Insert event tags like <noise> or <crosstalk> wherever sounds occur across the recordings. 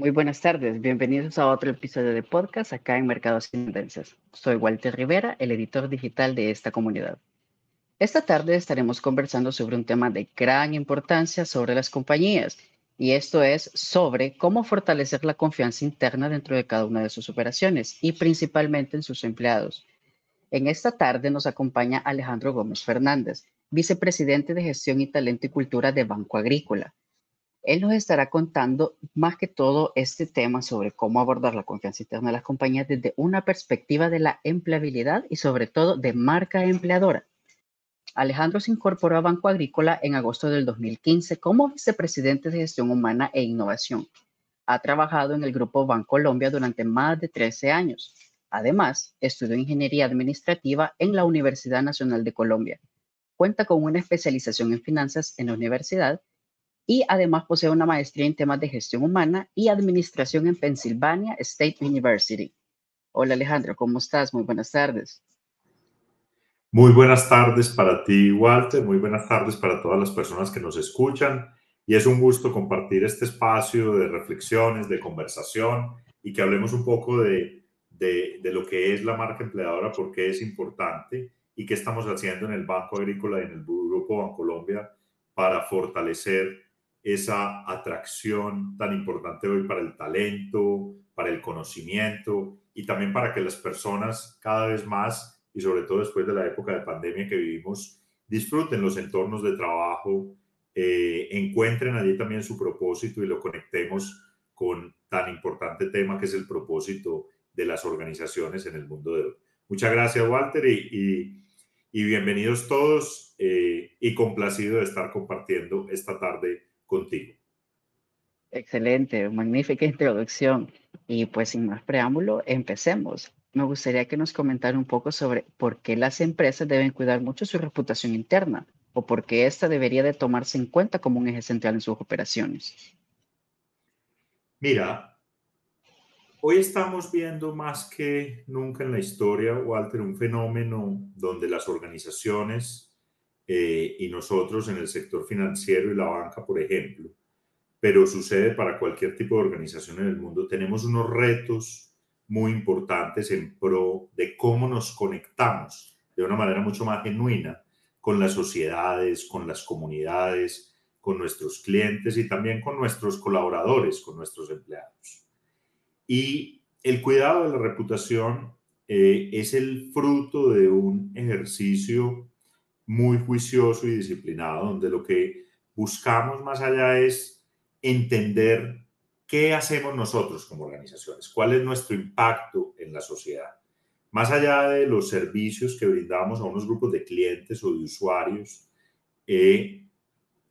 Muy buenas tardes, bienvenidos a otro episodio de podcast acá en Mercados Tendencias. Soy Walter Rivera, el editor digital de esta comunidad. Esta tarde estaremos conversando sobre un tema de gran importancia sobre las compañías, y esto es sobre cómo fortalecer la confianza interna dentro de cada una de sus operaciones y principalmente en sus empleados. En esta tarde nos acompaña Alejandro Gómez Fernández, vicepresidente de Gestión y Talento y Cultura de Banco Agrícola. Él nos estará contando más que todo este tema sobre cómo abordar la confianza interna de las compañías desde una perspectiva de la empleabilidad y sobre todo de marca empleadora. Alejandro se incorporó a Banco Agrícola en agosto del 2015 como vicepresidente de gestión humana e innovación. Ha trabajado en el grupo Bancolombia durante más de 13 años. Además, estudió ingeniería administrativa en la Universidad Nacional de Colombia. Cuenta con una especialización en finanzas en la universidad y además posee una maestría en temas de gestión humana y administración en Pennsylvania State University. Hola Alejandro, ¿cómo estás? Muy buenas tardes. Muy buenas tardes para ti, Walter. Muy buenas tardes para todas las personas que nos escuchan. Y es un gusto compartir este espacio de reflexiones, de conversación y que hablemos un poco de, de, de lo que es la marca empleadora, por qué es importante y qué estamos haciendo en el Banco Agrícola y en el Grupo Bancolombia para fortalecer esa atracción tan importante hoy para el talento, para el conocimiento y también para que las personas cada vez más, y sobre todo después de la época de pandemia que vivimos, disfruten los entornos de trabajo, eh, encuentren allí también su propósito y lo conectemos con tan importante tema que es el propósito de las organizaciones en el mundo de hoy. Muchas gracias, Walter, y, bienvenidos todos eh, y complacido de estar compartiendo esta tarde contigo. Excelente, magnífica introducción. Y pues sin más preámbulo, empecemos. Me gustaría que nos comentara un poco sobre por qué las empresas deben cuidar mucho su reputación interna o por qué esta debería de tomarse en cuenta como un eje central en sus operaciones. Mira, hoy estamos viendo más que nunca en la historia, Walter, un fenómeno donde las organizaciones eh, y nosotros en el sector financiero y la banca, por ejemplo, pero sucede para cualquier tipo de organización en el mundo, tenemos unos retos muy importantes en pro de cómo nos conectamos de una manera mucho más genuina con las sociedades, con las comunidades, con nuestros clientes y también con nuestros colaboradores, con nuestros empleados. Y el cuidado de la reputación eh, es el fruto de un ejercicio muy juicioso y disciplinado, donde lo que buscamos más allá es entender qué hacemos nosotros como organizaciones, cuál es nuestro impacto en la sociedad. Más allá de los servicios que brindamos a unos grupos de clientes o de usuarios, eh,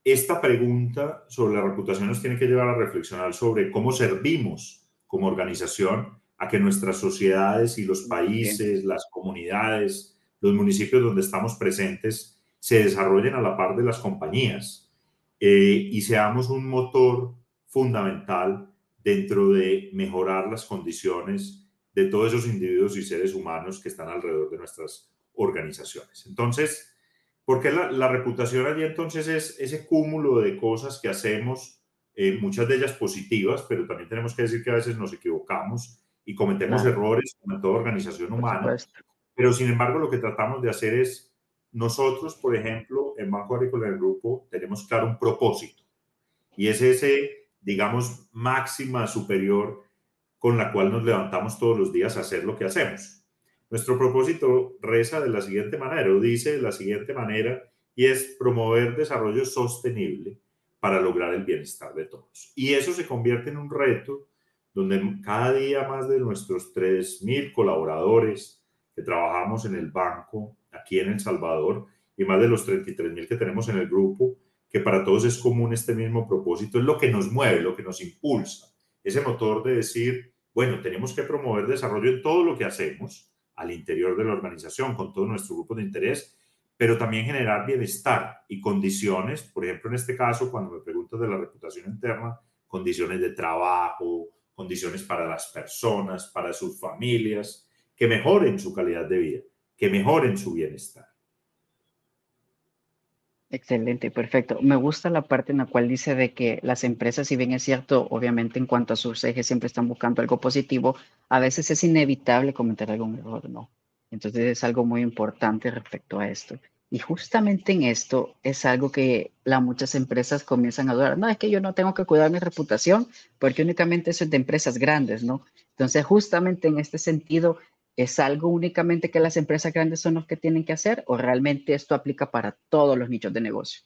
esta pregunta sobre la reputación nos tiene que llevar a reflexionar sobre cómo servimos como organización a que nuestras sociedades y los países, las comunidades, los municipios donde estamos presentes se desarrollen a la par de las compañías eh, y seamos un motor fundamental dentro de mejorar las condiciones de todos esos individuos y seres humanos que están alrededor de nuestras organizaciones. Entonces, ¿por qué la, reputación allí entonces es ese cúmulo de cosas que hacemos, eh, muchas de ellas positivas, pero también tenemos que decir que a veces nos equivocamos y cometemos errores como toda organización humana. Pero sin embargo, lo que tratamos de hacer es, nosotros, por ejemplo, en Banco Agrícola del Grupo, tenemos claro un propósito. Y es ese, digamos, máxima superior con la cual nos levantamos todos los días a hacer lo que hacemos. Nuestro propósito reza de la siguiente manera, o dice de la siguiente manera, y es promover desarrollo sostenible para lograr el bienestar de todos. Y eso se convierte en un reto donde cada día más de nuestros 3.000 colaboradores, trabajamos en el banco aquí en El Salvador y más de los 33 mil que tenemos en el grupo, que para todos es común este mismo propósito, es lo que nos mueve, lo que nos impulsa, ese motor de decir, bueno, tenemos que promover desarrollo en todo lo que hacemos al interior de la organización, con todo nuestro grupo de interés, pero también generar bienestar y condiciones, por ejemplo, en este caso, cuando me preguntas de la reputación interna, condiciones de trabajo, condiciones para las personas, para sus familias, que mejoren su calidad de vida, que mejoren su bienestar. Excelente, perfecto. Me gusta la parte en la cual dice de que las empresas, si bien es cierto, obviamente en cuanto a sus ejes siempre están buscando algo positivo, a veces es inevitable cometer algún error, ¿no? Entonces es algo muy importante respecto a esto. Y justamente en esto es algo que la, muchas empresas comienzan a dudar. No, es que yo no tengo que cuidar mi reputación porque únicamente eso es de empresas grandes, ¿no? Entonces justamente en este sentido ¿Es algo únicamente que las empresas grandes son los que tienen que hacer o realmente esto aplica para todos los nichos de negocio?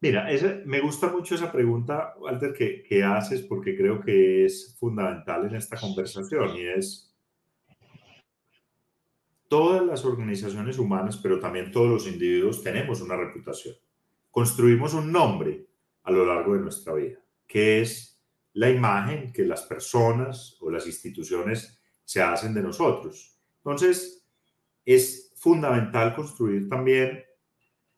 Mira, me gusta mucho esa pregunta, Walter, que, que haces porque creo que es fundamental en esta conversación y es todas las organizaciones humanas, pero también todos los individuos tenemos una reputación. Construimos un nombre a lo largo de nuestra vida, que es la imagen que las personas o las instituciones se hacen de nosotros. Entonces, es fundamental construir también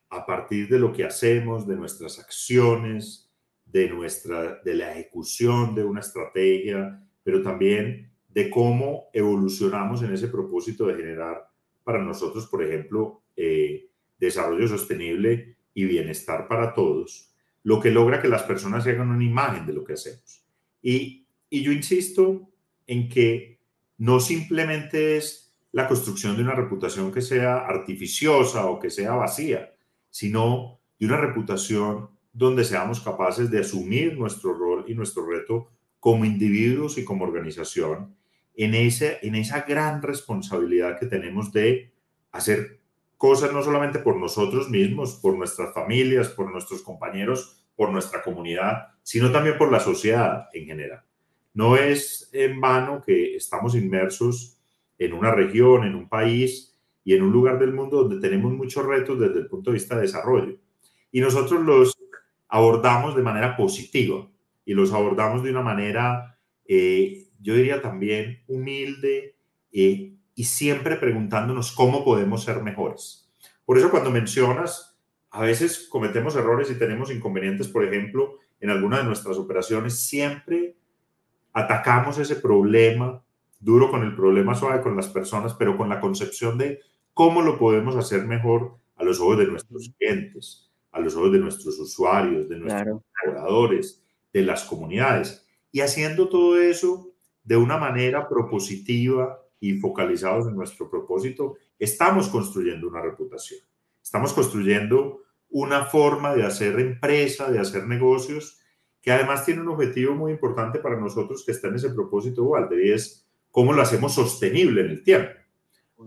a partir de lo que hacemos, de nuestras acciones, de, nuestra, de la ejecución de una estrategia, pero también de cómo evolucionamos en ese propósito de generar para nosotros, por ejemplo, eh, desarrollo sostenible y bienestar para todos, lo que logra que las personas se hagan una imagen de lo que hacemos. Y, y yo insisto en que no simplemente es la construcción de una reputación que sea artificiosa o que sea vacía, sino de una reputación donde seamos capaces de asumir nuestro rol y nuestro reto como individuos y como organización en, ese, en esa gran responsabilidad que tenemos de hacer cosas no solamente por nosotros mismos, por nuestras familias, por nuestros compañeros, por nuestra comunidad, sino también por la sociedad en general. No es en vano que estamos inmersos en una región, en un país y en un lugar del mundo donde tenemos muchos retos desde el punto de vista de desarrollo. Y nosotros los abordamos de manera positiva y los abordamos de una manera, eh, yo diría también humilde eh, y siempre preguntándonos cómo podemos ser mejores. Por eso cuando mencionas, a veces cometemos errores y tenemos inconvenientes, por ejemplo, en alguna de nuestras operaciones, siempre atacamos ese problema duro con el problema suave con las personas, pero con la concepción de cómo lo podemos hacer mejor a los ojos de nuestros clientes, a los ojos de nuestros usuarios, de nuestros colaboradores, de las comunidades. Y haciendo todo eso de una manera propositiva y focalizados en nuestro propósito, estamos construyendo una reputación. Estamos construyendo una forma de hacer empresa, de hacer negocios que además tiene un objetivo muy importante para nosotros que está en ese propósito, Walter, y es cómo lo hacemos sostenible en el tiempo.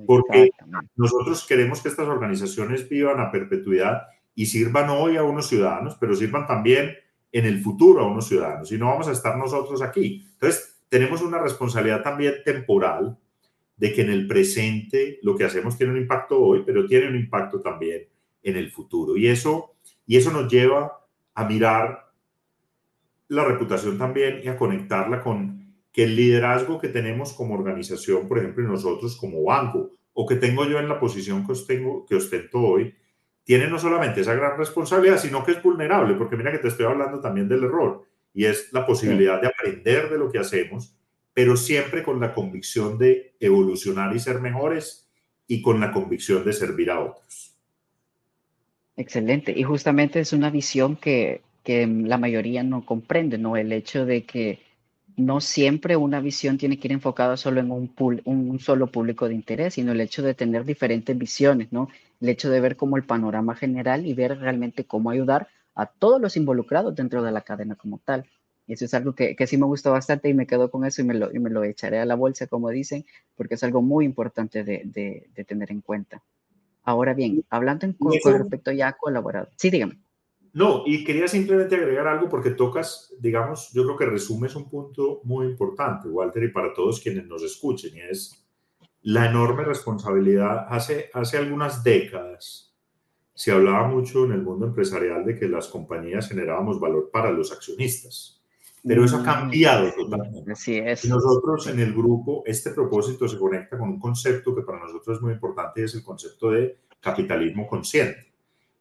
Porque nosotros queremos que estas organizaciones vivan a perpetuidad y sirvan hoy a unos ciudadanos, pero sirvan también en el futuro a unos ciudadanos. Y no vamos a estar nosotros aquí. Entonces, tenemos una responsabilidad también temporal de que en el presente lo que hacemos tiene un impacto hoy, pero tiene un impacto también en el futuro. Y eso, y eso nos lleva a mirar la reputación también y a conectarla con que el liderazgo que tenemos como organización, por ejemplo, nosotros como banco, o que tengo yo en la posición que, ostengo, que ostento hoy, tiene no solamente esa gran responsabilidad, sino que es vulnerable, porque mira que te estoy hablando también del error, y es la posibilidad de aprender de lo que hacemos, pero siempre con la convicción de evolucionar y ser mejores y con la convicción de servir a otros. Excelente. Y justamente es una visión que que la mayoría no comprende, ¿no? El hecho de que no siempre una visión tiene que ir enfocada solo en un, un solo público de interés, sino el hecho de tener diferentes visiones, ¿no? El hecho de ver como el panorama general y ver realmente cómo ayudar a todos los involucrados dentro de la cadena como tal. Y eso es algo que, que sí me gustó bastante y me quedo con eso y me, lo, y me lo echaré a la bolsa, como dicen, porque es algo muy importante de, de, de tener en cuenta. Ahora bien, hablando en, con, respecto ya a. Sí, dígame. No, y quería simplemente agregar algo porque tocas, digamos, yo creo que resumes un punto muy importante, Walter, y para todos quienes nos escuchen, y es la enorme responsabilidad. Hace, hace algunas décadas se hablaba mucho en el mundo empresarial de que las compañías generábamos valor para los accionistas, pero eso ha mm, cambiado totalmente. Así es. Y nosotros en el grupo, este propósito se conecta con un concepto que para nosotros es muy importante y es el concepto de capitalismo consciente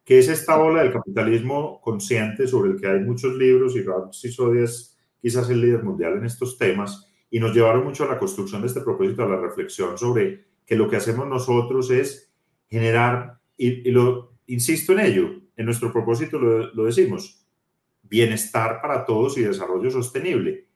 que es esta ola del capitalismo consciente sobre el que hay muchos libros y Ralph Sisodi es quizás el líder mundial en estos temas y nos llevaron mucho a la construcción de este propósito, a la reflexión sobre que lo que hacemos nosotros es generar, y, lo, insisto en ello, en nuestro propósito lo, lo decimos, bienestar para todos y desarrollo sostenible.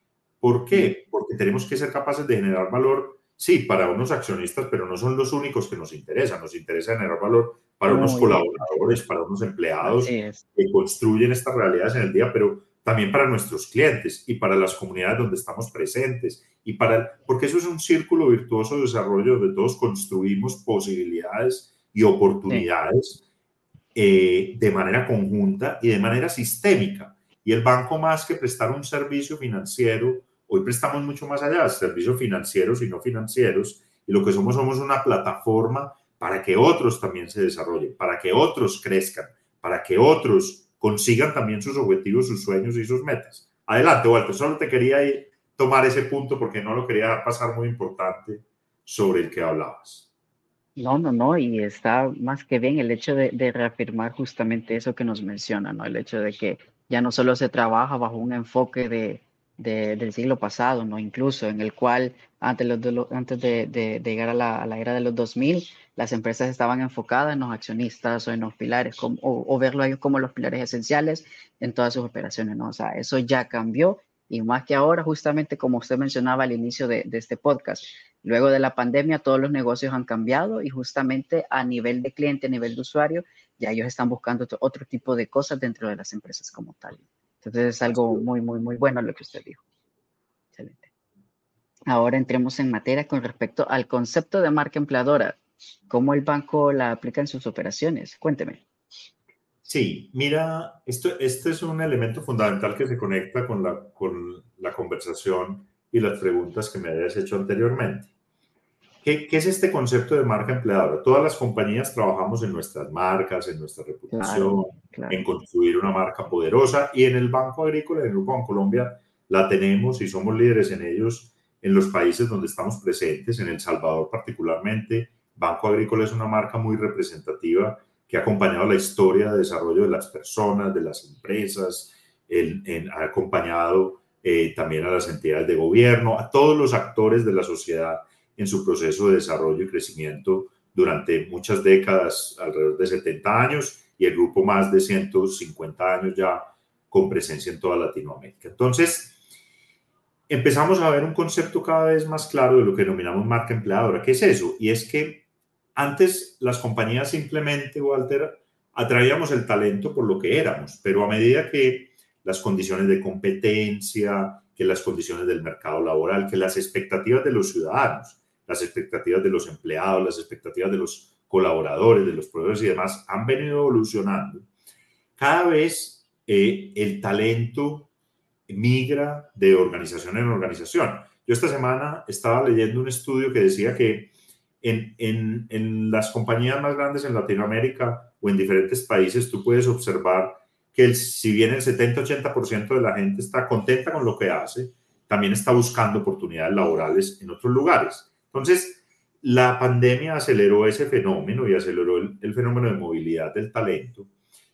¿Por qué? Porque tenemos que ser capaces de generar valor, sí, para unos accionistas, pero no son los únicos que nos interesan. Nos interesa generar valor para unos colaboradores, para unos empleados que construyen estas realidades en el día, pero también para nuestros clientes y para las comunidades donde estamos presentes y para porque eso es un círculo virtuoso de desarrollo donde todos construimos posibilidades y oportunidades eh, de manera conjunta y de manera sistémica. Y el banco más que prestar un servicio financiero, hoy prestamos mucho más allá, servicios financieros y no financieros, y lo que somos somos una plataforma para que otros también se desarrollen, para que otros crezcan, para que otros consigan también sus objetivos, sus sueños y sus metas. Adelante, Walter, solo te quería tomar ese punto porque no lo quería pasar muy importante sobre el que hablabas. No, no, no, y está más que bien el hecho de, de, reafirmar justamente eso que nos menciona, ¿no? El hecho de que ya no solo se trabaja bajo un enfoque de, del siglo pasado, ¿no? Incluso en el cual antes, de, llegar a la, a era de los 2000, las empresas estaban enfocadas en los accionistas o en los pilares, como, o, verlo ellos como los pilares esenciales en todas sus operaciones. O sea, eso ya cambió y más que ahora, justamente como usted mencionaba al inicio de este podcast, luego de la pandemia todos los negocios han cambiado y justamente a nivel de cliente, a nivel de usuario, ya ellos están buscando otro, tipo de cosas dentro de las empresas como tal. Entonces es algo muy, muy, muy bueno lo que usted dijo. Excelente. Ahora entremos en materia con respecto al concepto de marca empleadora. ¿Cómo el banco la aplica en sus operaciones? Cuénteme. Sí, mira, esto, este es un elemento fundamental que se conecta con la, con la conversación y las preguntas que me hayas hecho anteriormente. ¿Qué, es este concepto de marca empleadora? Todas las compañías trabajamos en nuestras marcas, en nuestra reputación, en construir una marca poderosa y en el Banco Agrícola, en el Grupo Colombia, la tenemos y somos líderes en ellos en los países donde estamos presentes, en El Salvador particularmente. Banco Agrícola es una marca muy representativa que ha acompañado la historia de desarrollo de las personas, de las empresas, ha acompañado eh, también a las entidades de gobierno, a todos los actores de la sociedad en su proceso de desarrollo y crecimiento durante muchas décadas, alrededor de 70 años, y el grupo más de 150 años ya con presencia en toda Latinoamérica. Entonces, empezamos a ver un concepto cada vez más claro de lo que denominamos marca empleadora. ¿Qué es eso? Y es que antes las compañías simplemente, Walter, atraíamos el talento por lo que éramos, pero a medida que las condiciones de competencia, que las condiciones del mercado laboral, que las expectativas de los ciudadanos las expectativas de los empleados, las expectativas de los colaboradores, de los proveedores y demás han venido evolucionando. Cada vez eh, el talento migra de organización en organización. Yo esta semana estaba leyendo un estudio que decía que en, en, en las compañías más grandes en Latinoamérica o en diferentes países tú puedes observar que el, si bien el 70-80% de la gente está contenta con lo que hace, también está buscando oportunidades laborales en otros lugares. Entonces, la pandemia aceleró ese fenómeno y aceleró el, fenómeno de movilidad del talento.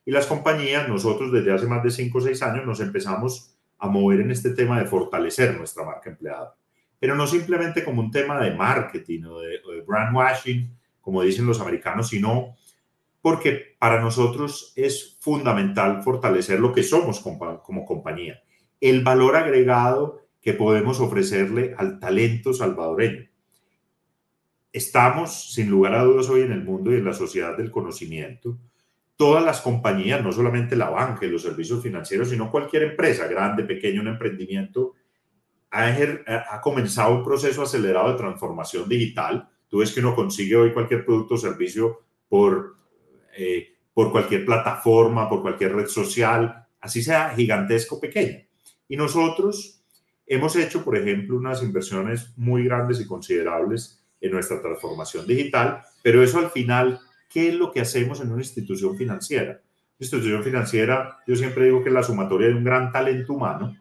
Y las compañías, nosotros desde hace más de 5 o 6 años nos empezamos a mover en este tema de fortalecer nuestra marca empleada. Pero no simplemente como un tema de marketing o de, o de brand washing, como dicen los americanos, sino porque para nosotros es fundamental fortalecer lo que somos como compañía, el valor agregado que podemos ofrecerle al talento salvadoreño estamos, sin lugar a dudas, hoy en el mundo y en la sociedad del conocimiento. Todas las compañías, no solamente la banca y los servicios financieros, sino cualquier empresa, grande, pequeño, un emprendimiento, ha, ha comenzado un proceso acelerado de transformación digital. Tú ves que uno consigue hoy cualquier producto o servicio por, eh, por cualquier plataforma, por cualquier red social, así sea gigantesco o pequeño. Y nosotros hemos hecho, por ejemplo, unas inversiones muy grandes y considerables en nuestra transformación digital, pero eso al final, ¿qué es lo que hacemos en una institución financiera? Una institución financiera, yo siempre digo que es la sumatoria de un gran talento humano,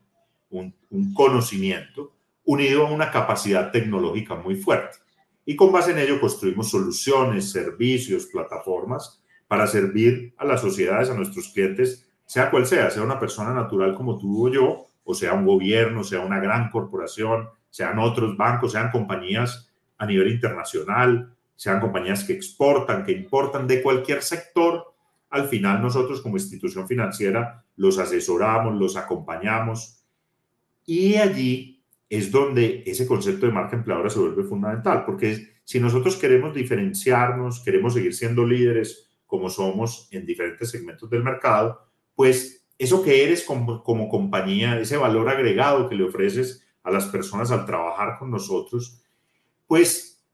un, un conocimiento, unido a una capacidad tecnológica muy fuerte. Y con base en ello construimos soluciones, servicios, plataformas para servir a las sociedades, a nuestros clientes, sea cual sea, sea una persona natural como tú o yo, o sea un gobierno, sea una gran corporación, sean otros bancos, sean compañías a nivel internacional, sean compañías que exportan, que importan de cualquier sector, al final nosotros como institución financiera los asesoramos, los acompañamos. Y allí es donde ese concepto de marca empleadora se vuelve fundamental, porque si nosotros queremos diferenciarnos, queremos seguir siendo líderes como somos en diferentes segmentos del mercado, pues eso que eres como, como compañía, ese valor agregado que le ofreces a las personas al trabajar con nosotros, pues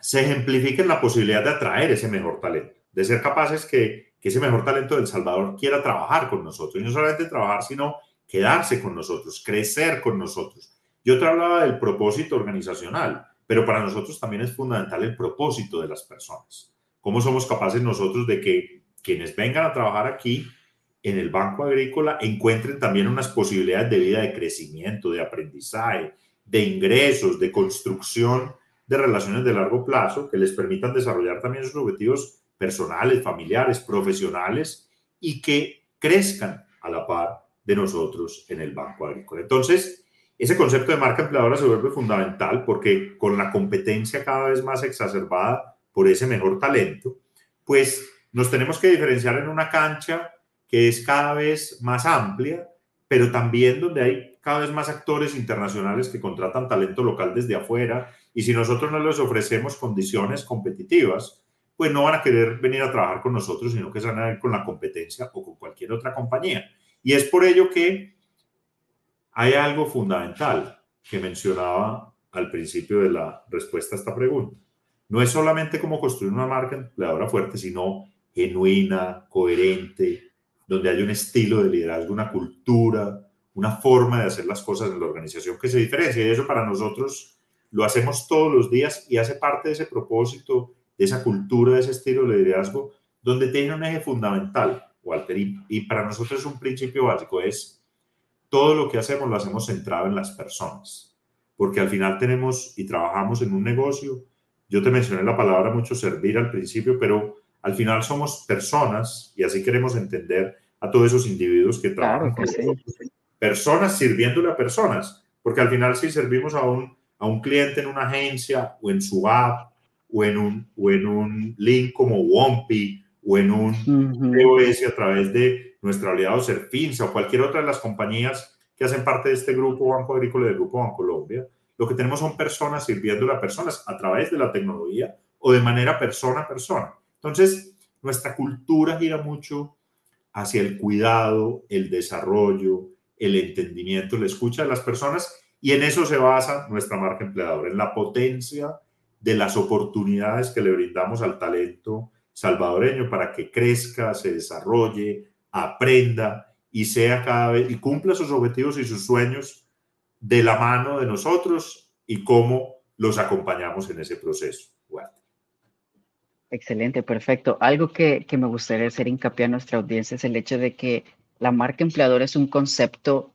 se ejemplifica en la posibilidad de atraer ese mejor talento, de ser capaces que, que ese mejor talento del Salvador quiera trabajar con nosotros, y no solamente trabajar, sino quedarse con nosotros, crecer con nosotros. Yo te hablaba del propósito organizacional, pero para nosotros también es fundamental el propósito de las personas. ¿Cómo somos capaces nosotros de que quienes vengan a trabajar aquí en el Banco Agrícola encuentren también unas posibilidades de vida de crecimiento, de aprendizaje, de ingresos, de construcción de relaciones de largo plazo que les permitan desarrollar también sus objetivos personales, familiares, profesionales y que crezcan a la par de nosotros en el Banco Agrícola. Entonces, ese concepto de marca empleadora se vuelve fundamental porque con la competencia cada vez más exacerbada por ese mejor talento, pues nos tenemos que diferenciar en una cancha que es cada vez más amplia, pero también donde hay cada vez más actores internacionales que contratan talento local desde afuera y si nosotros no les ofrecemos condiciones competitivas, pues no van a querer venir a trabajar con nosotros, sino que se van a ir con la competencia o con cualquier otra compañía. Y es por ello que hay algo fundamental que mencionaba al principio de la respuesta a esta pregunta. No es solamente cómo construir una marca empleadora fuerte, sino genuina, coherente, donde hay un estilo de liderazgo, una cultura, una forma de hacer las cosas en la organización que se diferencia. Y eso para nosotros lo hacemos todos los días y hace parte de ese propósito, de esa cultura, de ese estilo de liderazgo, donde tiene un eje fundamental, Walter, y, para nosotros es un principio básico, es todo lo que hacemos lo hacemos centrado en las personas, porque al final tenemos y trabajamos en un negocio, yo te mencioné la palabra mucho servir al principio, pero al final somos personas y así queremos entender a todos esos individuos que trabajan con Personas sirviéndole a personas, porque al final si servimos a un, a un cliente en una agencia o en su app o en un, o en un link como Wompi o en un POS a través de nuestro aliado Serfinsa o cualquier otra de las compañías que hacen parte de este grupo Banco Agrícola del Grupo Bancolombia, lo que tenemos son personas sirviendo a personas a través de la tecnología o de manera persona a persona. Entonces, nuestra cultura gira mucho hacia el cuidado, el desarrollo, el entendimiento, la escucha de las personas y en eso se basa nuestra marca empleadora, en la potencia de las oportunidades que le brindamos al talento salvadoreño para que crezca, se desarrolle, aprenda y sea cada vez y cumpla sus objetivos y sus sueños de la mano de nosotros y cómo los acompañamos en ese proceso. Excelente, perfecto. Algo que, que me gustaría hacer hincapié a nuestra audiencia es el hecho de que la marca empleadora es un concepto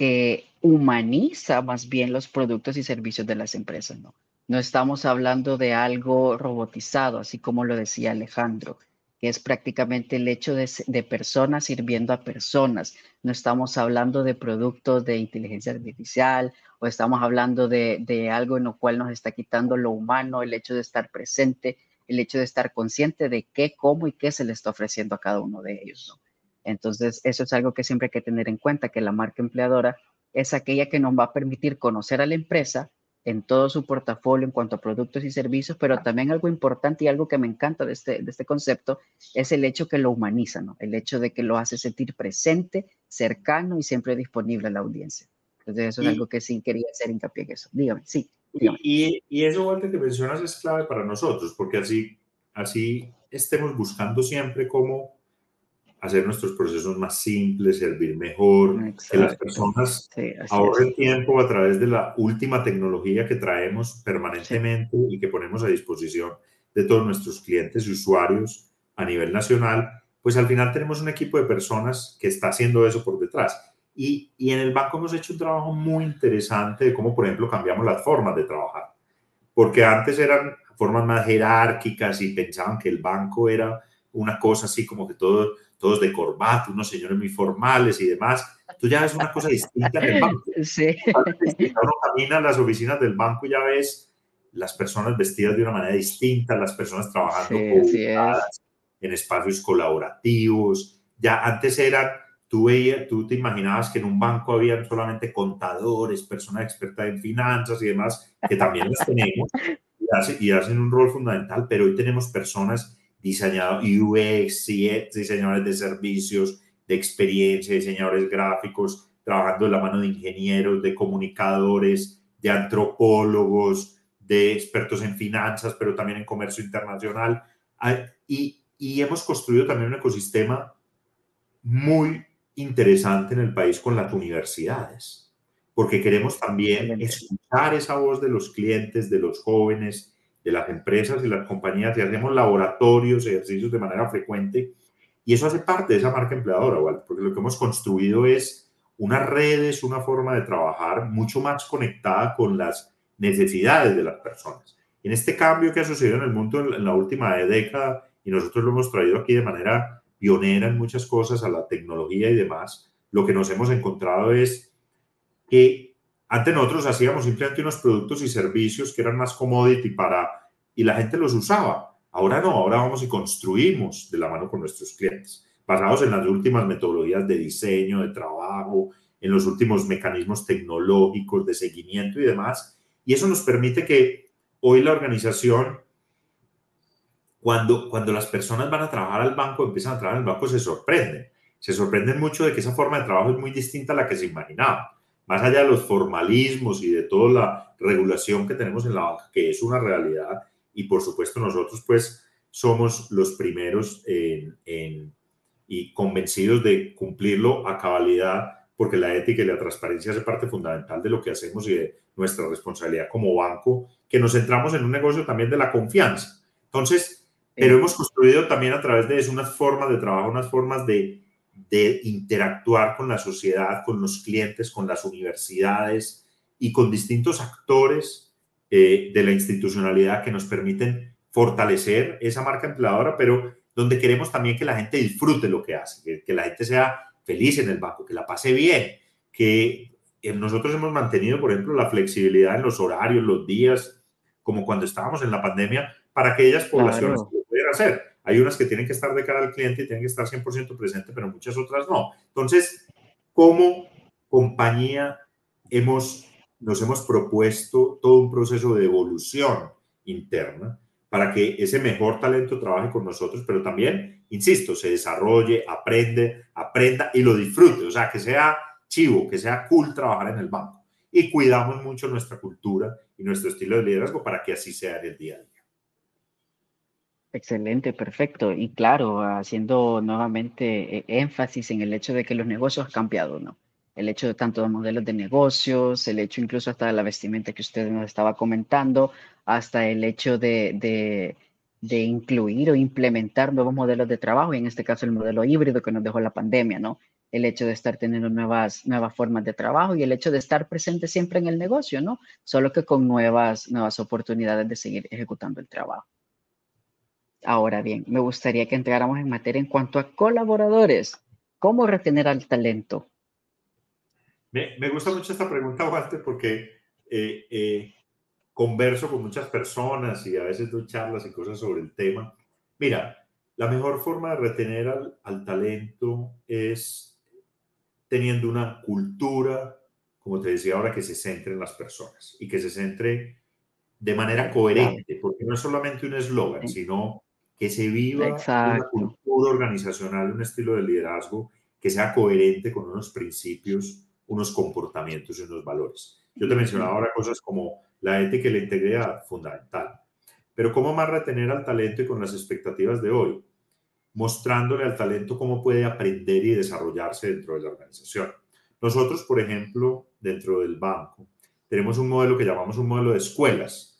que humaniza más bien los productos y servicios de las empresas, ¿no? No estamos hablando de algo robotizado, así como lo decía Alejandro, que es prácticamente el hecho de, personas sirviendo a personas. No estamos hablando de productos de inteligencia artificial o estamos hablando de, de algo en lo cual nos está quitando lo humano, el hecho de estar presente, el hecho de estar consciente de qué, cómo y qué se le está ofreciendo a cada uno de ellos. Entonces, eso es algo que siempre hay que tener en cuenta, que la marca empleadora es aquella que nos va a permitir conocer a la empresa, en todo su portafolio en cuanto a productos y servicios, pero también algo importante y algo que me encanta de este, de este concepto es el hecho que lo humaniza, ¿no? El hecho de que lo hace sentir presente, cercano y siempre disponible a la audiencia. Entonces eso es algo que sí quería hacer hincapié en eso. Dígame, sí. Y, y, eso, Walter, que mencionas es clave para nosotros, porque así, así estemos buscando siempre cómo hacer nuestros procesos más simples, servir mejor, que las personas ahorren tiempo a través de la última tecnología que traemos permanentemente y que ponemos a disposición de todos nuestros clientes y usuarios a nivel nacional, pues al final tenemos un equipo de personas que está haciendo eso por detrás. Y, y en el banco hemos hecho un trabajo muy interesante de cómo, por ejemplo, cambiamos las formas de trabajar. Porque antes eran formas más jerárquicas y pensaban que el banco era una cosa así como que todo todos de corbata, unos señores muy formales y demás. Tú ya ves una cosa distinta en el <laughs> banco. Sí. Uno camina a las oficinas del banco y ya ves las personas vestidas de una manera distinta, las personas trabajando sí, en espacios colaborativos. Ya antes eran, tú, veías, tú te imaginabas que en un banco habían solamente contadores, personas expertas en finanzas y demás, que también los tenemos <laughs> y hacen un rol fundamental, pero hoy tenemos personas diseñadoras UX, diseñadores de servicios, de experiencia, diseñadores gráficos, trabajando de la mano de ingenieros, de comunicadores, de antropólogos, de expertos en finanzas, pero también en comercio internacional. Y, y hemos construido también un ecosistema muy interesante en el país con las universidades, porque queremos también escuchar esa voz de los clientes, de los jóvenes, de las empresas y las compañías, y hacemos laboratorios, ejercicios de manera frecuente, y eso hace parte de esa marca empleadora, porque lo que hemos construido es unas redes, una forma de trabajar mucho más conectada con las necesidades de las personas. En este cambio que ha sucedido en el mundo en la última década, y nosotros lo hemos traído aquí de manera pionera en muchas cosas, a la tecnología y demás, lo que nos hemos encontrado es que antes nosotros hacíamos simplemente unos productos y servicios que eran más commodity para, y la gente los usaba. Ahora no, ahora vamos y construimos de la mano con nuestros clientes, basados en las últimas metodologías de diseño, de trabajo, en los últimos mecanismos tecnológicos de seguimiento y demás, y eso nos permite que hoy la organización, cuando, cuando las personas van a trabajar al banco, empiezan a trabajar en el banco, se sorprenden. Se sorprenden mucho de que esa forma de trabajo es muy distinta a la que se imaginaba. Más allá de los formalismos y de toda la regulación que tenemos en la banca, que es una realidad, y por supuesto nosotros pues somos los primeros en, en, y convencidos de cumplirlo a cabalidad porque la ética y la transparencia es parte fundamental de lo que hacemos y de nuestra responsabilidad como banco, que nos centramos en un negocio también de la confianza. Entonces, pero hemos construido también a través de eso unas formas de trabajo, unas formas de, de interactuar con la sociedad, con los clientes, con las universidades y con distintos actores eh, de la institucionalidad que nos permiten fortalecer esa marca empleadora, pero donde queremos también que la gente disfrute lo que hace, que, que la gente sea feliz en el banco, que la pase bien, que nosotros hemos mantenido, por ejemplo, la flexibilidad en los horarios, los días, como cuando estábamos en la pandemia, para que ellas poblaciones lo pudieran hacer. Hay unas que tienen que estar de cara al cliente y tienen que estar 100% presente, pero muchas otras no. Entonces, como compañía hemos, nos hemos propuesto todo un proceso de evolución interna para que ese mejor talento trabaje con nosotros, pero también, insisto, se desarrolle, aprende, aprenda y lo disfrute, o sea, que sea chivo, que sea cool trabajar en el banco. Y cuidamos mucho nuestra cultura y nuestro estilo de liderazgo para que así sea en el día a día. Excelente, perfecto. Y claro, haciendo nuevamente eh, énfasis en el hecho de que los negocios han cambiado, ¿no? el hecho de tanto de modelos de negocios, el hecho incluso hasta de la vestimenta que usted nos estaba comentando, hasta el hecho de, de, incluir o implementar nuevos modelos de trabajo, y en este caso el modelo híbrido que nos dejó la pandemia, ¿no? El hecho de estar teniendo nuevas, nuevas formas de trabajo y el hecho de estar presente siempre en el negocio, ¿no? Solo que con nuevas, nuevas oportunidades de seguir ejecutando el trabajo. Ahora bien, me gustaría que entráramos en materia en cuanto a colaboradores. ¿Cómo retener al talento? Me, me, gusta mucho esta pregunta, Walter, porque eh, eh, converso con muchas personas y a veces doy charlas y cosas sobre el tema. Mira, la mejor forma de retener al, al talento es teniendo una cultura, como te decía ahora, que se centre en las personas y que se centre de manera coherente, porque no es solamente un eslogan, sino que se viva una cultura organizacional, un estilo de liderazgo que sea coherente con unos principios unos comportamientos y unos valores. Yo te mencionaba ahora cosas como la ética y la integridad, fundamental. Pero ¿cómo más retener al talento y con las expectativas de hoy? Mostrándole al talento cómo puede aprender y desarrollarse dentro de la organización. Nosotros, por ejemplo, dentro del banco, tenemos un modelo que llamamos un modelo de escuelas,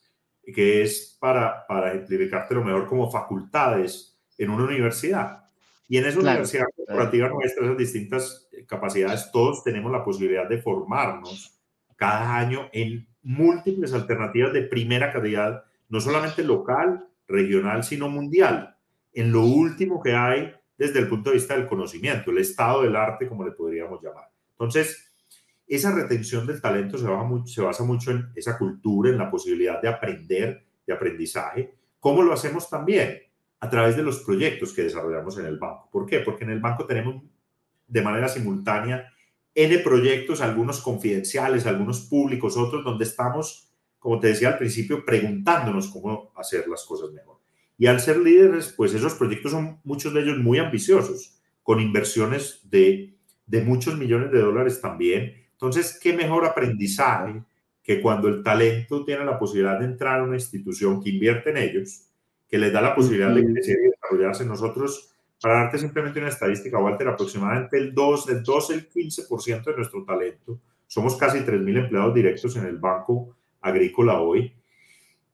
que es para, para ejemplificarte lo mejor como facultades en una universidad. Y en esa universidad corporativa nuestra, esas distintas capacidades, todos tenemos la posibilidad de formarnos cada año en múltiples alternativas de primera calidad, no solamente local, regional, sino mundial, en lo último que hay desde el punto de vista del conocimiento, el estado del arte, como le podríamos llamar. Entonces, esa retención del talento se, basa mucho en esa cultura, en la posibilidad de aprender, de aprendizaje. ¿Cómo lo hacemos también? a través de los proyectos que desarrollamos en el banco. ¿Por qué? Porque en el banco tenemos de manera simultánea N proyectos, algunos confidenciales, algunos públicos, otros donde estamos, como te decía al principio, preguntándonos cómo hacer las cosas mejor. Y al ser líderes, pues esos proyectos son muchos de ellos muy ambiciosos, con inversiones de, de muchos millones de dólares también. Entonces, ¿qué mejor aprendizaje que cuando el talento tiene la posibilidad de entrar a una institución que invierte en ellos, que les da la posibilidad de crecer y desarrollarse. Nosotros, para darte simplemente una estadística, Walter, aproximadamente el 2, el 2, el 15% de nuestro talento, somos casi 3.000 empleados directos en el Banco Agrícola hoy,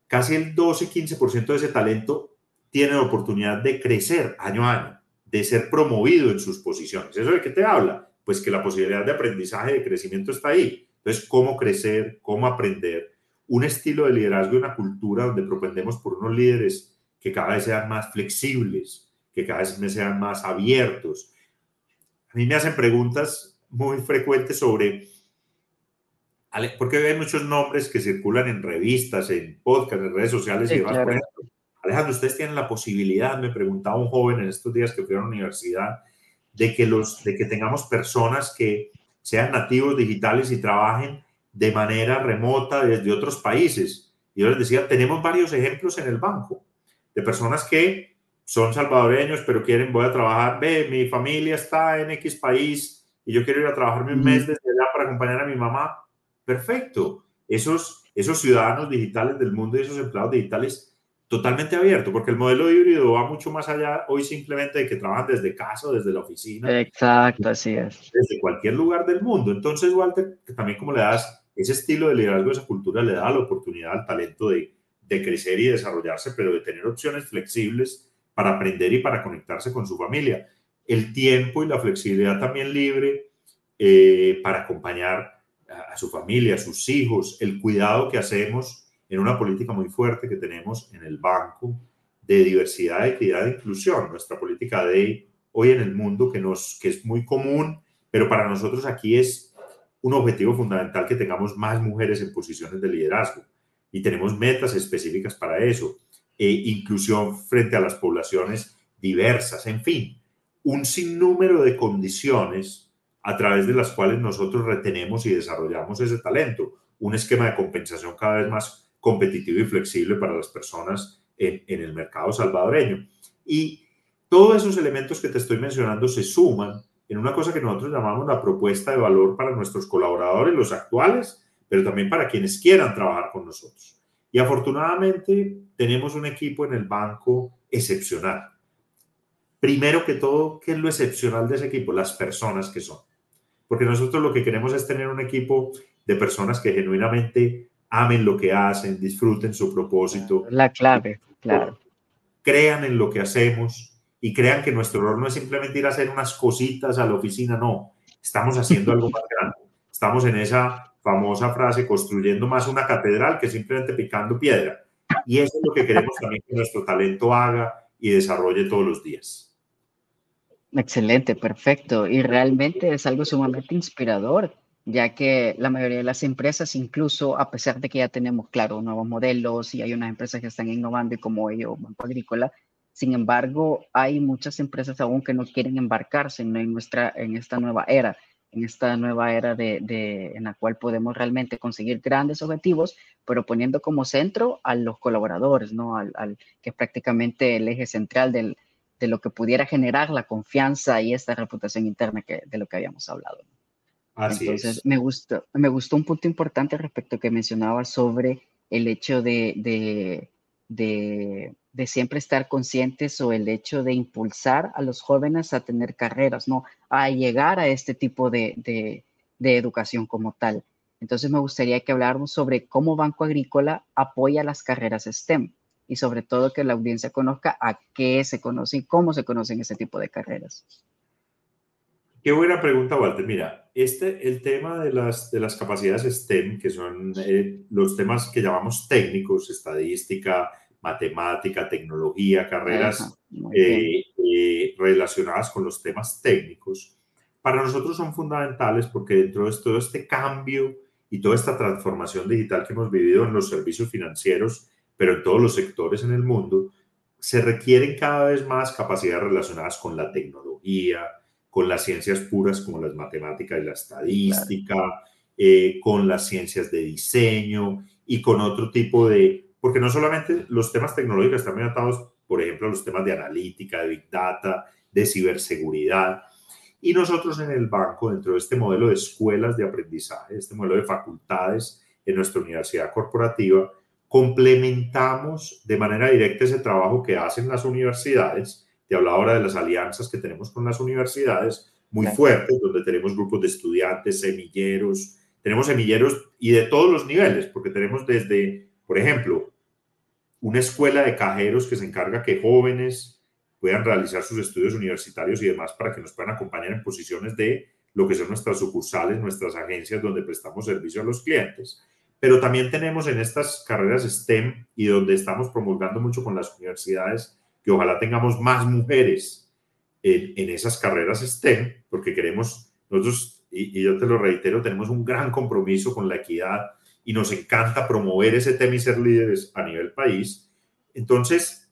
casi el 12-15% de ese talento tiene la oportunidad de crecer año a año, de ser promovido en sus posiciones. ¿Eso de qué te habla? Pues que la posibilidad de aprendizaje, de crecimiento está ahí. Entonces, ¿cómo crecer? ¿Cómo aprender? Un estilo de liderazgo y una cultura donde propendemos por unos líderes que cada vez sean más flexibles, que cada vez sean más abiertos. A mí me hacen preguntas muy frecuentes sobre, porque hay muchos nombres que circulan en revistas, en podcasts, en redes sociales y demás. Por ejemplo, Alejandro, ustedes tienen la posibilidad, me preguntaba un joven en estos días que fui a la universidad, de que, los, de que tengamos personas que sean nativos digitales y trabajen de manera remota desde otros países. Yo les decía, tenemos varios ejemplos en el banco de personas que son salvadoreños, pero quieren, voy a trabajar, ve, mi familia está en X país y yo quiero ir a trabajarme un mes desde allá para acompañar a mi mamá. Perfecto. Esos, esos ciudadanos digitales del mundo y esos empleados digitales totalmente abierto, porque el modelo híbrido va mucho más allá hoy simplemente de que trabajan desde casa desde la oficina. Exacto, así es. Desde cualquier lugar del mundo. Entonces, Walter, también como le das ese estilo de liderazgo, esa cultura, le da la oportunidad al talento de, de crecer y desarrollarse, pero de tener opciones flexibles para aprender y para conectarse con su familia. El tiempo y la flexibilidad también libre eh, para acompañar a, su familia, a sus hijos, el cuidado que hacemos en una política muy fuerte que tenemos en el banco de diversidad, equidad e inclusión. Nuestra política de hoy en el mundo que, nos, que es muy común, pero para nosotros aquí es un objetivo fundamental que tengamos más mujeres en posiciones de liderazgo y tenemos metas específicas para eso. E inclusión frente a las poblaciones diversas, en fin, un sinnúmero de condiciones a través de las cuales nosotros retenemos y desarrollamos ese talento. Un esquema de compensación cada vez más competitivo y flexible para las personas en, en el mercado salvadoreño. Y todos esos elementos que te estoy mencionando se suman en una cosa que nosotros llamamos la propuesta de valor para nuestros colaboradores, los actuales pero también para quienes quieran trabajar con nosotros. Y afortunadamente tenemos un equipo en el banco excepcional. Primero que todo, ¿qué es lo excepcional de ese equipo? Las personas que son. Porque nosotros lo que queremos es tener un equipo de personas que genuinamente amen lo que hacen, disfruten su propósito. La clave, claro. Crean en lo que hacemos y crean que nuestro rol no es simplemente ir a hacer unas cositas a la oficina, no. Estamos haciendo algo más grande. Estamos en esa famosa frase, construyendo más una catedral que simplemente picando piedra. Y eso es lo que queremos también que nuestro talento haga y desarrolle todos los días. Excelente, perfecto. Y realmente es algo sumamente inspirador, ya que la mayoría de las empresas, incluso a pesar de que ya tenemos, claro, nuevos modelos y hay unas empresas que están innovando y como ello, Banco Agrícola, sin embargo, hay muchas empresas aún que no quieren embarcarse en, nuestra, en esta nueva era en esta nueva era de, en la cual podemos realmente conseguir grandes objetivos, pero poniendo como centro a los colaboradores, ¿no? Al, que es prácticamente el eje central del, de lo que pudiera generar la confianza y esta reputación interna que, de lo que habíamos hablado. Así Entonces, me gustó, me gustó un punto importante respecto que mencionaba sobre el hecho de, de, de de siempre estar conscientes o el hecho de impulsar a los jóvenes a tener carreras, ¿no? A llegar a este tipo de, de, educación como tal. Entonces me gustaría que habláramos sobre cómo Banco Agrícola apoya las carreras STEM y sobre todo que la audiencia conozca a qué se conocen y cómo se conocen ese tipo de carreras. Qué buena pregunta, Walter. Mira, este, el tema de las, de las capacidades STEM, que son eh, los temas que llamamos técnicos, estadística, matemática, tecnología, carreras eh, eh, relacionadas con los temas técnicos, para nosotros son fundamentales porque dentro de todo este cambio y toda esta transformación digital que hemos vivido en los servicios financieros, pero en todos los sectores en el mundo, se requieren cada vez más capacidades relacionadas con la tecnología, con las ciencias puras como las matemáticas y la estadística, eh, con las ciencias de diseño y con otro tipo de, porque no solamente los temas tecnológicos están muy atados, por ejemplo, a los temas de analítica, de big data, de ciberseguridad. Y nosotros en el banco, dentro de este modelo de escuelas de aprendizaje, este modelo de facultades en nuestra universidad corporativa, complementamos de manera directa ese trabajo que hacen las universidades. Te hablaba ahora de las alianzas que tenemos con las universidades, muy fuertes, donde tenemos grupos de estudiantes, semilleros, tenemos semilleros y de todos los niveles, porque tenemos desde, por ejemplo, una escuela de cajeros que se encarga que jóvenes puedan realizar sus estudios universitarios y demás para que nos puedan acompañar en posiciones de lo que son nuestras sucursales, nuestras agencias donde prestamos servicio a los clientes. Pero también tenemos en estas carreras STEM y donde estamos promulgando mucho con las universidades que ojalá tengamos más mujeres en, esas carreras STEM, porque queremos, nosotros, y, yo te lo reitero, tenemos un gran compromiso con la equidad y nos encanta promover ese tema y ser líderes a nivel país. Entonces,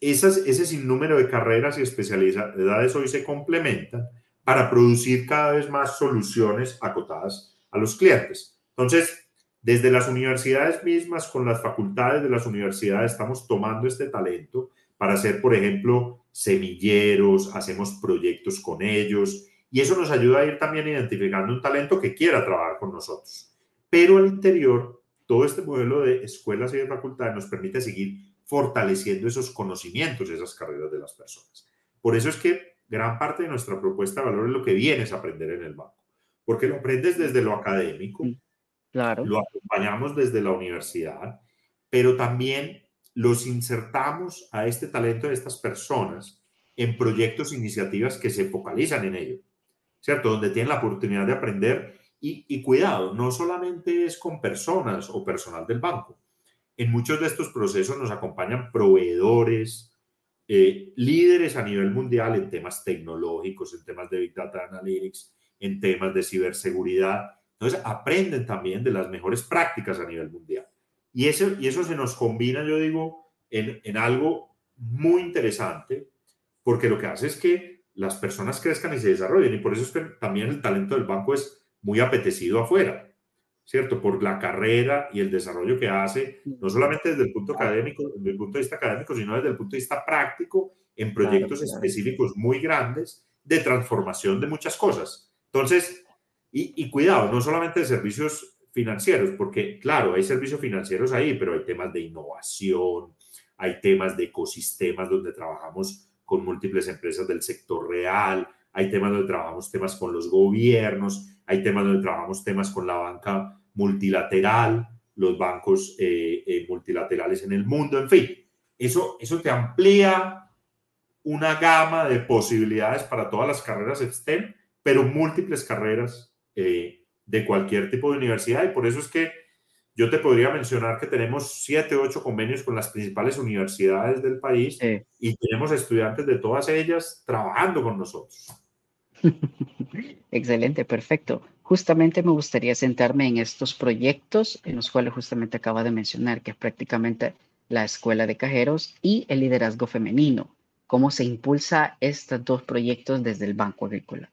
esas, ese sinnúmero de carreras y especialidades hoy se complementan para producir cada vez más soluciones acotadas a los clientes. Entonces, desde las universidades mismas, con las facultades de las universidades, estamos tomando este talento para hacer, por ejemplo, semilleros, hacemos proyectos con ellos y eso nos ayuda a ir también identificando un talento que quiera trabajar con nosotros. Pero al interior, todo este modelo de escuelas y de facultades nos permite seguir fortaleciendo esos conocimientos, esas carreras de las personas. Por eso es que gran parte de nuestra propuesta de valor es lo que vienes a aprender en el banco, porque lo aprendes desde lo académico, Claro. Lo acompañamos desde la universidad, pero también los insertamos a este talento de estas personas en proyectos, iniciativas que se focalizan en ello, ¿cierto? Donde tienen la oportunidad de aprender y, cuidado, no solamente es con personas o personal del banco. En muchos de estos procesos nos acompañan proveedores, eh, líderes a nivel mundial en temas tecnológicos, en temas de Big Data Analytics, en temas de ciberseguridad entonces, aprenden también de las mejores prácticas a nivel mundial. Y eso, y eso se nos combina, yo digo, en, en algo muy interesante, porque lo que hace es que las personas crezcan y se desarrollen. Y por eso es que también el talento del banco es muy apetecido afuera, ¿cierto? Por la carrera y el desarrollo que hace, no solamente desde el punto académico, desde el punto de vista académico, sino desde el punto de vista práctico, en proyectos específicos muy grandes de transformación de muchas cosas. Entonces, y, cuidado, no solamente de servicios financieros, porque claro, hay servicios financieros ahí, pero hay temas de innovación, hay temas de ecosistemas donde trabajamos con múltiples empresas del sector real, hay temas donde trabajamos temas con los gobiernos, hay temas donde trabajamos temas con la banca multilateral, los bancos eh, eh, multilaterales en el mundo, en fin, eso, eso te amplía una gama de posibilidades para todas las carreras STEM, pero múltiples carreras eh, de cualquier tipo de universidad y por eso es que yo te podría mencionar que tenemos siete, ocho convenios con las principales universidades del país y tenemos estudiantes de todas ellas trabajando con nosotros. <laughs> Excelente, perfecto. Justamente me gustaría sentarme en estos proyectos en los cuales justamente acaba de mencionar, que es prácticamente la escuela de cajeros y el liderazgo femenino. ¿Cómo se impulsa estos dos proyectos desde el Banco Agrícola?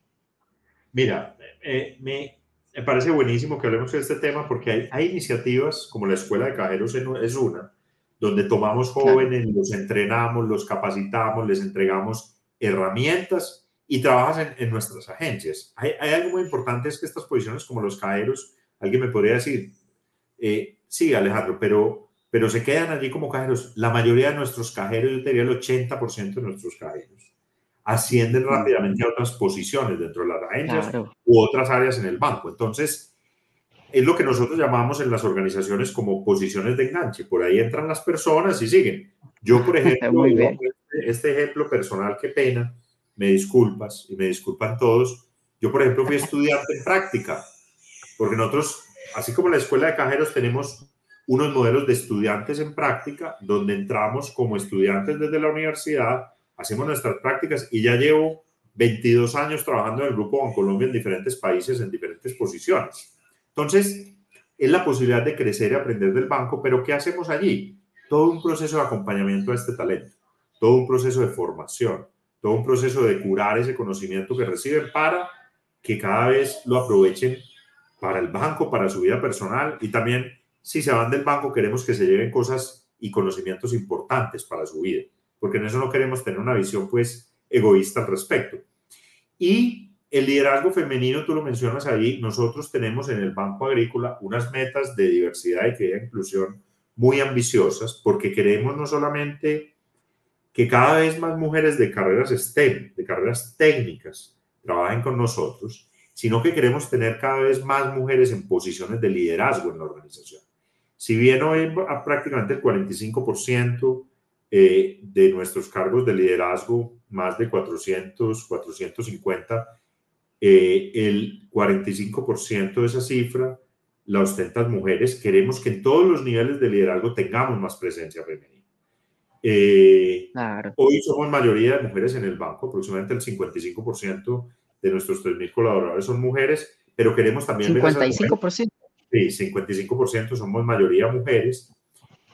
Mira, eh, me, parece buenísimo que hablemos de este tema porque hay, hay, iniciativas como la Escuela de Cajeros es una, donde tomamos jóvenes, los entrenamos, los capacitamos, les entregamos herramientas y trabajas en, nuestras agencias. Hay, hay, algo muy importante, es que estas posiciones como los cajeros, alguien me podría decir, eh, sí, Alejandro, pero, pero se quedan allí como cajeros. La mayoría de nuestros cajeros, yo diría el 80% de nuestros cajeros ascienden rápidamente a otras posiciones dentro de las agencias u otras áreas en el banco. Entonces, es lo que nosotros llamamos en las organizaciones como posiciones de enganche. Por ahí entran las personas y siguen. Yo, por <laughs> ejemplo, este ejemplo personal, qué pena, me disculpas y me disculpan todos. Yo, por ejemplo, fui estudiante en práctica, porque nosotros, así como en la escuela de cajeros, tenemos unos modelos de estudiantes en práctica, donde entramos como estudiantes desde la universidad hacemos nuestras prácticas y ya llevo 22 años trabajando en el Grupo Colombia en diferentes países, en diferentes posiciones. Entonces, es la posibilidad de crecer y aprender del banco, pero ¿qué hacemos allí? Todo un proceso de acompañamiento a este talento. todo un proceso de formación, todo un proceso de curar ese conocimiento que reciben para que cada vez lo aprovechen para el banco, para su vida personal y también si se van del banco queremos que se lleven cosas y conocimientos importantes para su vida, porque en eso no queremos tener una visión pues egoísta al respecto. Y el liderazgo femenino, tú lo mencionas ahí, nosotros tenemos en el Banco Agrícola unas metas de diversidad, y e inclusión muy ambiciosas, porque queremos no solamente que cada vez más mujeres de carreras STEM, de carreras técnicas, trabajen con nosotros, sino que queremos tener cada vez más mujeres en posiciones de liderazgo en la organización. Si bien hoy prácticamente el 45% eh, de nuestros cargos de liderazgo, más de 400, 450, eh, el 45% de esa cifra la ostentan mujeres. Queremos que en todos los niveles de liderazgo tengamos más presencia femenina. Eh, hoy somos mayoría de mujeres en el banco, aproximadamente el 55% de nuestros 3.000 colaboradores son mujeres, pero queremos también... 55%. Sí, 55% somos mayoría mujeres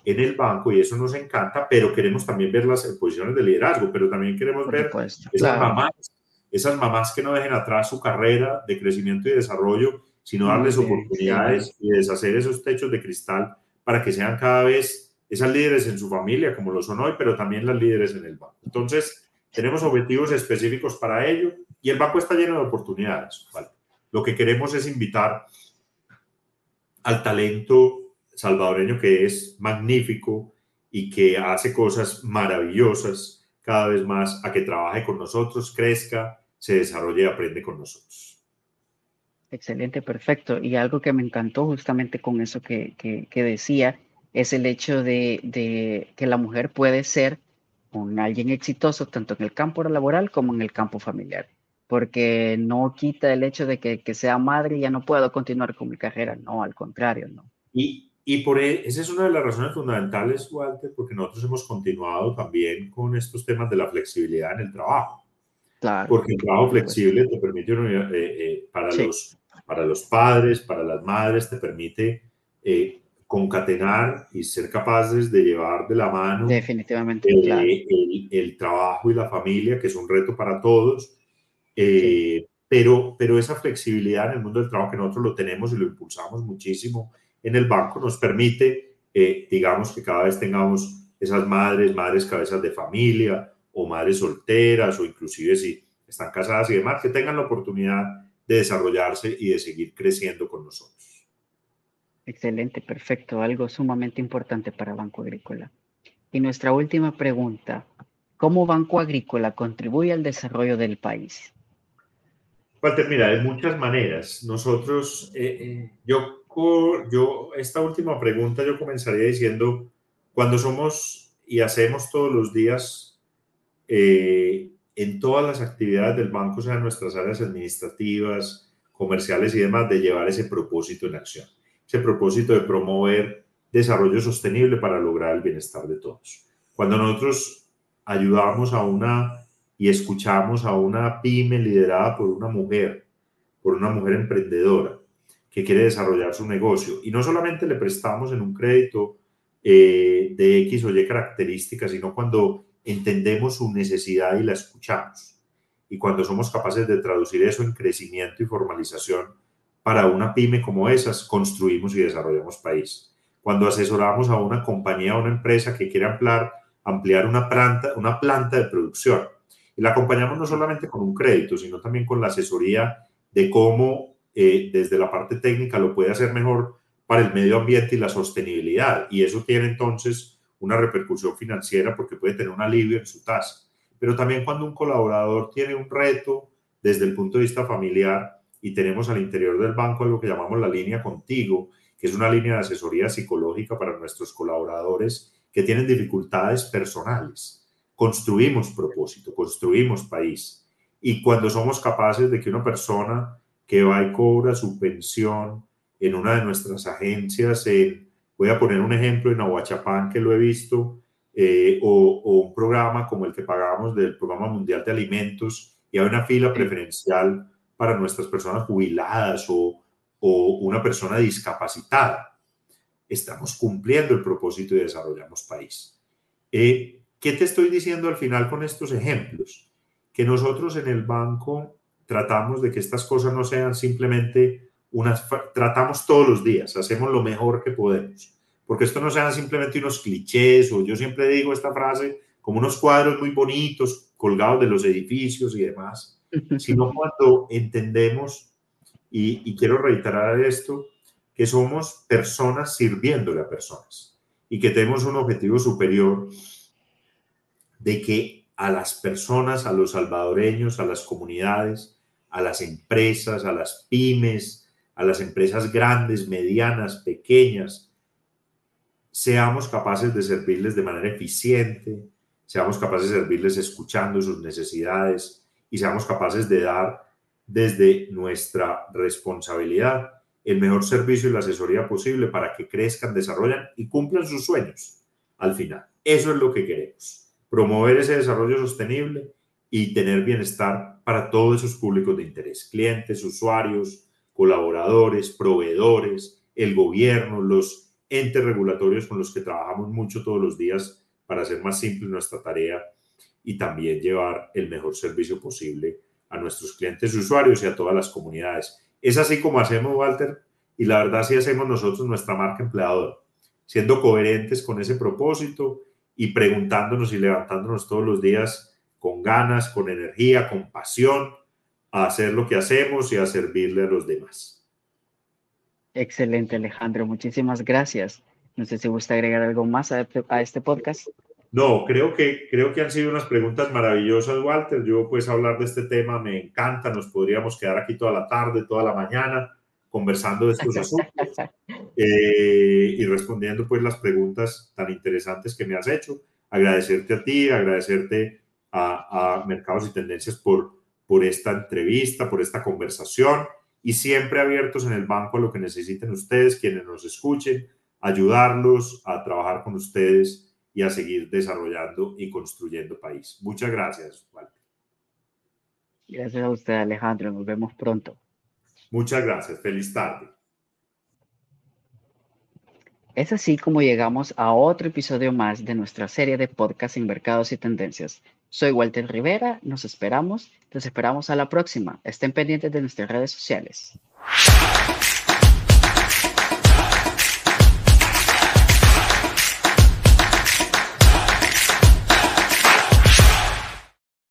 en el banco y eso nos encanta, pero queremos también ver las posiciones de liderazgo, pero también queremos ver esas mamás, esas mamás que no dejen atrás su carrera de crecimiento y desarrollo, sino darles oportunidades y deshacer esos techos de cristal para que sean cada vez esas líderes en su familia, como lo son hoy, pero también las líderes en el banco. Entonces, tenemos objetivos específicos para ello y el banco está lleno de oportunidades. Lo que queremos es invitar al talento salvadoreño que es magnífico y que hace cosas maravillosas cada vez más a que trabaje con nosotros, crezca, se desarrolle y aprende con nosotros. Excelente, perfecto. Y algo que me encantó justamente con eso que, que, decía es el hecho de, de, que la mujer puede ser un alguien exitoso tanto en el campo laboral como en el campo familiar porque no quita el hecho de que, que, sea madre y ya no puedo continuar con mi carrera, no, al contrario, no. Y, y por e, esa es una de las razones fundamentales, Walter, porque nosotros hemos continuado también con estos temas de la flexibilidad en el trabajo. Claro. Porque el trabajo flexible te permite, eh, eh, para, los, para los padres, para las madres, te permite eh, concatenar y ser capaces de llevar de la mano Definitivamente, el, el, trabajo y la familia, que es un reto para todos, eh, pero, pero esa flexibilidad en el mundo del trabajo que nosotros lo tenemos y lo impulsamos muchísimo en el banco nos permite, eh, digamos, que cada vez tengamos esas madres, madres cabezas de familia o madres solteras o inclusive si están casadas y demás, que tengan la oportunidad de desarrollarse y de seguir creciendo con nosotros. Excelente, perfecto, algo sumamente importante para Banco Agrícola. Y nuestra última pregunta, ¿cómo Banco Agrícola contribuye al desarrollo del país? Walter, mira, de muchas maneras. Nosotros, eh, eh, yo, yo, esta última pregunta yo comenzaría diciendo, cuando somos y hacemos todos los días eh, en todas las actividades del banco, sean nuestras áreas administrativas, comerciales y demás, de llevar ese propósito en acción, ese propósito de promover desarrollo sostenible para lograr el bienestar de todos. Cuando nosotros ayudamos a una y escuchamos a una pyme liderada por una mujer, por una mujer emprendedora que quiere desarrollar su negocio. Y no solamente le prestamos en un crédito eh, de X o Y características, sino cuando entendemos su necesidad y la escuchamos. Y cuando somos capaces de traducir eso en crecimiento y formalización para una pyme como esas, construimos y desarrollamos país. Cuando asesoramos a una compañía o una empresa que quiere ampliar, ampliar una, planta, una planta de producción, y la acompañamos no solamente con un crédito, sino también con la asesoría de cómo eh, desde la parte técnica lo puede hacer mejor para el medio ambiente y la sostenibilidad. Y eso tiene entonces una repercusión financiera porque puede tener un alivio en su tasa. Pero también cuando un colaborador tiene un reto desde el punto de vista familiar y tenemos al interior del banco algo que llamamos la línea contigo, que es una línea de asesoría psicológica para nuestros colaboradores que tienen dificultades personales construimos propósito, construimos país. Y cuando somos capaces de que una persona que va y cobra su pensión en una de nuestras agencias, voy a poner un ejemplo en Aguachapán que lo he visto, eh, o, un programa como el que pagamos del Programa Mundial de Alimentos, y hay una fila preferencial para nuestras personas jubiladas o, o una persona discapacitada. Estamos cumpliendo el propósito y desarrollamos país. Eh, ¿Qué te estoy diciendo al final con estos ejemplos? Que nosotros en el banco tratamos de que estas cosas no sean simplemente unas, tratamos todos los días, hacemos lo mejor que podemos, porque esto no sean simplemente unos clichés o yo siempre digo esta frase como unos cuadros muy bonitos colgados de los edificios y demás, sino cuando entendemos, y, quiero reiterar esto, que somos personas sirviéndole a personas y que tenemos un objetivo superior de que a las personas, a los salvadoreños, a las comunidades, a las empresas, a las pymes, a las empresas grandes, medianas, pequeñas, seamos capaces de servirles de manera eficiente, seamos capaces de servirles escuchando sus necesidades y seamos capaces de dar desde nuestra responsabilidad el mejor servicio y la asesoría posible para que crezcan, desarrollen y cumplan sus sueños al final. Eso es lo que queremos, promover ese desarrollo sostenible y tener bienestar para todos esos públicos de interés, clientes, usuarios, colaboradores, proveedores, el gobierno, los entes regulatorios con los que trabajamos mucho todos los días para hacer más simple nuestra tarea y también llevar el mejor servicio posible a nuestros clientes usuarios y a todas las comunidades. Es así como hacemos, Walter, y la verdad sí hacemos nosotros nuestra marca empleadora, siendo coherentes con ese propósito y preguntándonos y levantándonos todos los días con ganas, con energía, con pasión, a hacer lo que hacemos y a servirle a los demás. Excelente, Alejandro. Muchísimas gracias. No sé si gusta agregar algo más a, este podcast. No, creo que, creo que han sido unas preguntas maravillosas, Walter. Yo, pues, hablar de este tema me encanta. Nos podríamos quedar aquí toda la tarde, toda la mañana, conversando de estos asuntos <laughs> eh, y respondiendo, pues, las preguntas tan interesantes que me has hecho. Agradecerte a ti, agradecerte a, a Mercados y Tendencias por, por esta entrevista, por esta conversación y siempre abiertos en el banco a lo que necesiten ustedes, quienes nos escuchen ayudarlos a trabajar con ustedes y a seguir desarrollando y construyendo país. Muchas gracias, Walter. Gracias a usted, Alejandro. Nos vemos pronto. Muchas gracias. Feliz tarde. Es así como llegamos a otro episodio más de nuestra serie de podcast en mercados y tendencias. Soy Walter Rivera, nos esperamos, nos esperamos a la próxima. Estén pendientes de nuestras redes sociales.